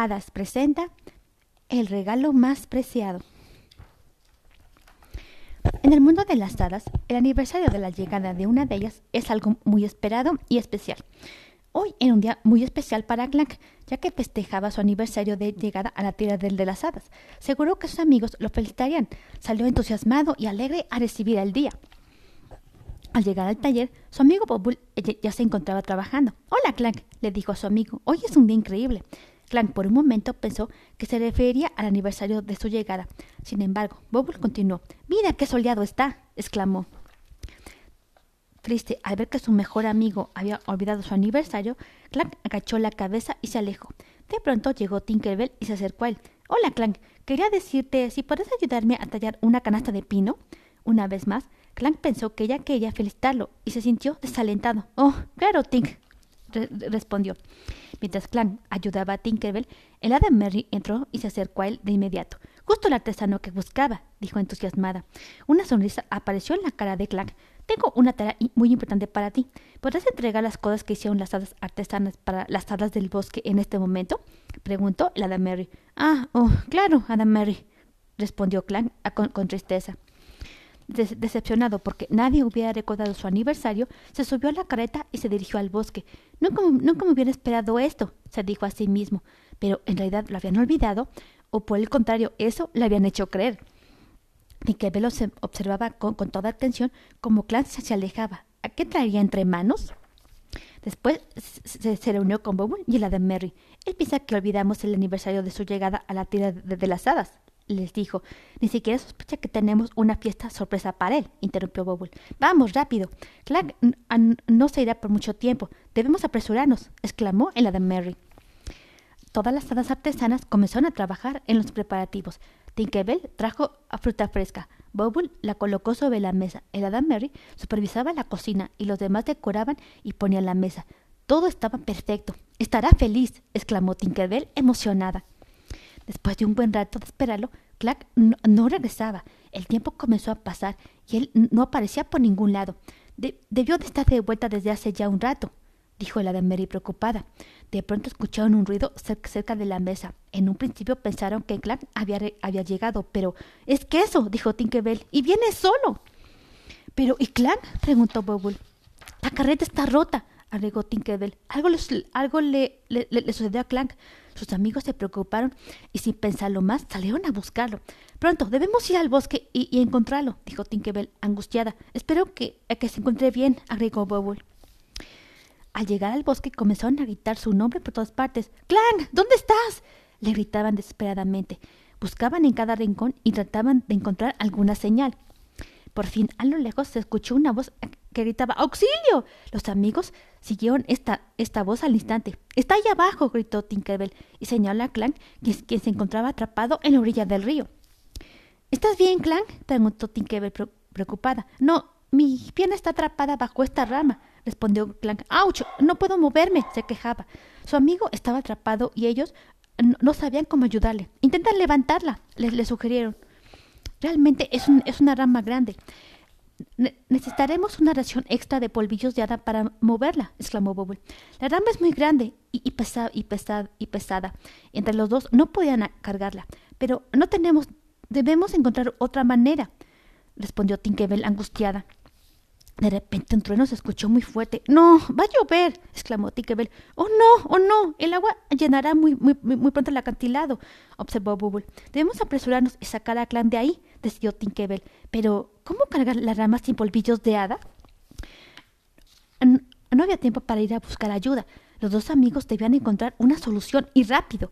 Hadas presenta el regalo más preciado. En el mundo de las hadas, el aniversario de la llegada de una de ellas es algo muy esperado y especial. Hoy era un día muy especial para Clank, ya que festejaba su aniversario de llegada a la tierra del de las hadas. Seguro que sus amigos lo felicitarían. Salió entusiasmado y alegre a recibir el día. Al llegar al taller, su amigo Bobul ya se encontraba trabajando. Hola, Clank, le dijo a su amigo. Hoy es un día increíble. Clank por un momento pensó que se referiría al aniversario de su llegada. Sin embargo, Bobble continuó. Mira qué soleado está, exclamó. Triste al ver que su mejor amigo había olvidado su aniversario, Clank agachó la cabeza y se alejó. De pronto llegó Tinkerbell y se acercó a él. Hola, Clank. Quería decirte si puedes ayudarme a tallar una canasta de pino. Una vez más, Clank pensó que ella quería felicitarlo y se sintió desalentado. Oh, claro, Tink, respondió. Mientras Clank ayudaba a Tinkerbell, el hada Mary entró y se acercó a él de inmediato. Justo el artesano que buscaba, dijo entusiasmada. Una sonrisa apareció en la cara de Clank. Tengo una tarea muy importante para ti. ¿Podrás entregar las cosas que hicieron las hadas artesanas para las hadas del bosque en este momento? preguntó el hada Mary. Ah, oh, claro, hada Mary, respondió Clank con tristeza decepcionado porque nadie hubiera recordado su aniversario, se subió a la carreta y se dirigió al bosque. Nunca, nunca me hubiera esperado esto, se dijo a sí mismo, pero en realidad lo habían olvidado, o por el contrario, eso le habían hecho creer. Tinkerbell se observaba con, toda atención como Clancy se alejaba. ¿A qué traía entre manos? Después se, reunió con Bobo y la de Mary. Él piensa que olvidamos el aniversario de su llegada a la tierra de las hadas les dijo. Ni siquiera sospecha que tenemos una fiesta sorpresa para él, interrumpió Bobble. Vamos, rápido. Clark no se irá por mucho tiempo. Debemos apresurarnos, exclamó el Adam Mary. Todas las hadas artesanas comenzaron a trabajar en los preparativos. Tinkerbell trajo fruta fresca. Bobble la colocó sobre la mesa. El Adam Mary supervisaba la cocina y los demás decoraban y ponían la mesa. Todo estaba perfecto. Estará feliz, exclamó Tinkerbell emocionada. Después de un buen rato de esperarlo, Clark no, regresaba. El tiempo comenzó a pasar y él no aparecía por ningún lado. debió de estar de vuelta desde hace ya un rato, dijo la de Mary preocupada. De pronto escucharon un ruido cerca de la mesa. En un principio pensaron que Clark había, había llegado, pero es que eso, dijo Tinkerbell, y viene solo. Pero, ¿y Clark? preguntó Bubble. La carreta está rota, agregó Tinkerbell. Algo, algo le, le, sucedió a Clank. Sus amigos se preocuparon y sin pensarlo más salieron a buscarlo. Pronto, debemos ir al bosque y, encontrarlo, dijo Tinkerbell, angustiada. Espero que, que se encuentre bien, agregó Bubble. Al llegar al bosque comenzaron a gritar su nombre por todas partes. Clank, ¿dónde estás? le gritaban desesperadamente. Buscaban en cada rincón y trataban de encontrar alguna señal. Por fin, a lo lejos se escuchó una voz que gritaba ¡Auxilio! Los amigos siguieron esta, esta voz al instante. Está ahí abajo, gritó Tinkerbell, y señaló a Clank, quien, se encontraba atrapado en la orilla del río. ¿Estás bien, Clank? preguntó Tinkerbell preocupada. No, mi pierna está atrapada bajo esta rama, respondió Clank. ¡Auch! No puedo moverme, se quejaba. Su amigo estaba atrapado y ellos no, sabían cómo ayudarle. Intenta levantarla, les, le sugirieron. Realmente es, un, es una rama grande necesitaremos una ración extra de polvillos de hada para moverla, exclamó Bubble. La rama es muy grande y, y, y, y pesada. Entre los dos no podían cargarla. Pero no tenemos. Debemos encontrar otra manera, respondió Tinkerbell angustiada. De repente un trueno se escuchó muy fuerte. ¡No! ¡Va a llover! exclamó Tinkerbell. ¡Oh no! ¡Oh no! El agua llenará muy, muy, muy pronto el acantilado, observó Bubble. Debemos apresurarnos y sacar a Clan de ahí, decidió Tinkerbell. Pero, ¿cómo cargar las ramas sin polvillos de hada? No había tiempo para ir a buscar ayuda. Los dos amigos debían encontrar una solución y rápido.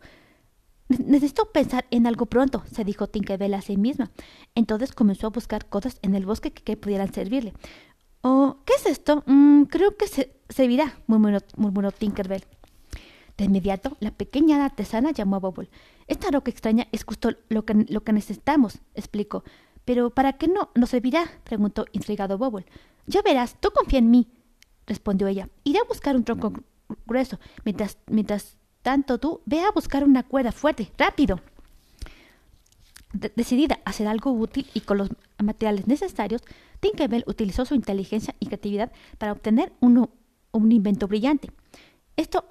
Necesito pensar en algo pronto, se dijo Tinkerbell a sí misma. Entonces comenzó a buscar cosas en el bosque que pudieran servirle. Oh, ¿qué es esto? Mm, creo que se servirá, murmuró, Tinkerbell. De inmediato, la pequeña artesana llamó a Bubble. Esta roca extraña es justo lo que, lo que necesitamos, explicó. Pero ¿para qué no nos servirá? preguntó intrigado Bubble. Ya verás, tú confía en mí, respondió ella. Iré a buscar un tronco grueso. Mientras, mientras tanto tú, ve a buscar una cuerda fuerte, rápido decidida a hacer algo útil y con los materiales necesarios, Tinkerbell utilizó su inteligencia y creatividad para obtener un invento brillante. Esto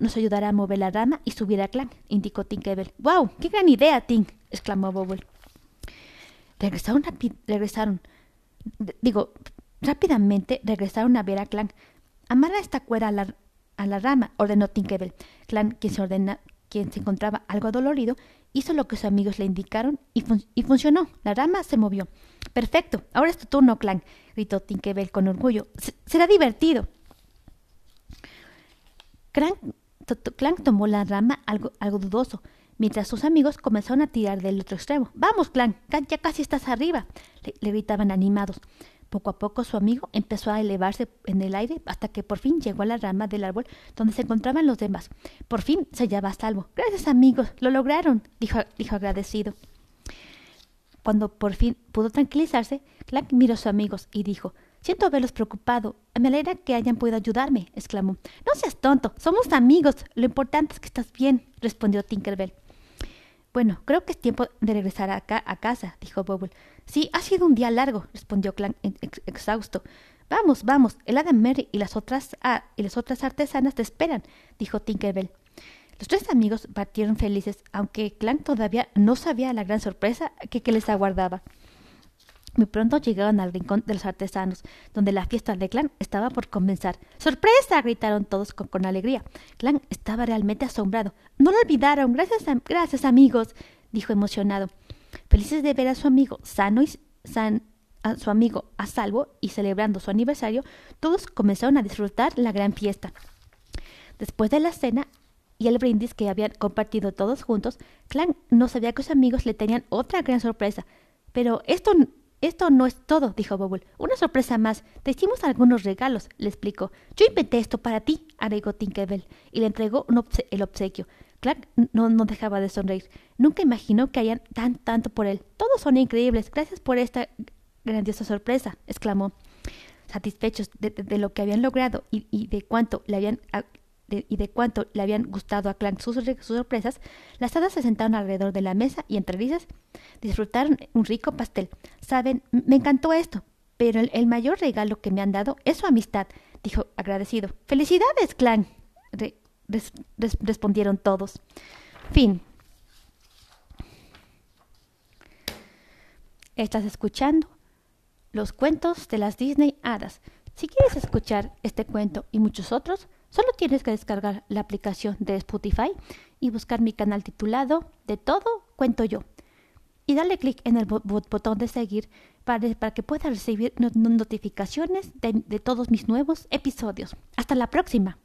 nos ayudará a mover la rama y subir a Clan, indicó Tinkerbell. ¡Wow! ¡Qué gran idea, Tink! exclamó Bubble. Regresaron, regresaron, digo, rápidamente regresaron a ver a Clan. Amarra esta cuerda a la, a la rama, ordenó Tinkerbell. Clan, quien se, ordena, quien se encontraba algo dolorido, hizo lo que sus amigos le indicaron y, y funcionó. La rama se movió. Perfecto, ahora es tu turno, Clan, gritó Tinkerbell con orgullo. será divertido. Clank, tomó la rama algo, algo dudoso, mientras sus amigos comenzaron a tirar del otro extremo. Vamos, Clank, ya casi estás arriba, le, gritaban animados. Poco a poco su amigo empezó a elevarse en el aire hasta que por fin llegó a la rama del árbol donde se encontraban los demás. Por fin se hallaba a salvo. Gracias amigos, lo lograron, dijo, dijo agradecido. Cuando por fin pudo tranquilizarse, Clank miró a sus amigos y dijo Siento haberlos preocupado. Me alegra que hayan podido ayudarme, exclamó. No seas tonto, somos amigos. Lo importante es que estás bien, respondió Tinkerbell. Bueno, creo que es tiempo de regresar acá a casa, dijo Bubble. Sí, ha sido un día largo, respondió Clank exhausto. Vamos, vamos, el Hada Mary y las otras ah, y las otras artesanas te esperan, dijo Tinkerbell. Los tres amigos partieron felices, aunque Clank todavía no sabía la gran sorpresa que les aguardaba. Muy pronto llegaron al rincón de los artesanos, donde la fiesta de Clan estaba por comenzar. ¡Sorpresa! gritaron todos con, alegría. Clan estaba realmente asombrado. No lo olvidaron. Gracias, gracias amigos, dijo emocionado. Felices de ver a su amigo sano y a su amigo a salvo y celebrando su aniversario, todos comenzaron a disfrutar la gran fiesta. Después de la cena y el brindis que habían compartido todos juntos, Clan no sabía que sus amigos le tenían otra gran sorpresa. Pero esto esto no es todo, dijo Bubble. Una sorpresa más. Te hicimos algunos regalos, le explicó. Yo inventé esto para ti, agregó Tinkerbell, y le entregó el obsequio. Clark no, no dejaba de sonreír. Nunca imaginó que hayan tan tanto por él. Todos son increíbles. Gracias por esta grandiosa sorpresa, exclamó. Satisfechos de, lo que habían logrado y de cuánto le habían y de cuánto le habían gustado a Clank sus, sorpresas, las hadas se sentaron alrededor de la mesa y entre risas disfrutaron un rico pastel. Saben, me encantó esto, pero el, mayor regalo que me han dado es su amistad, dijo agradecido. ¡Felicidades, Clank! respondieron todos. Fin. Estás escuchando los cuentos de las Disney Hadas. Si quieres escuchar este cuento y muchos otros, Solo tienes que descargar la aplicación de Spotify y buscar mi canal titulado De todo cuento yo. Y darle clic en el botón de seguir para, para que puedas recibir notificaciones de todos mis nuevos episodios. Hasta la próxima.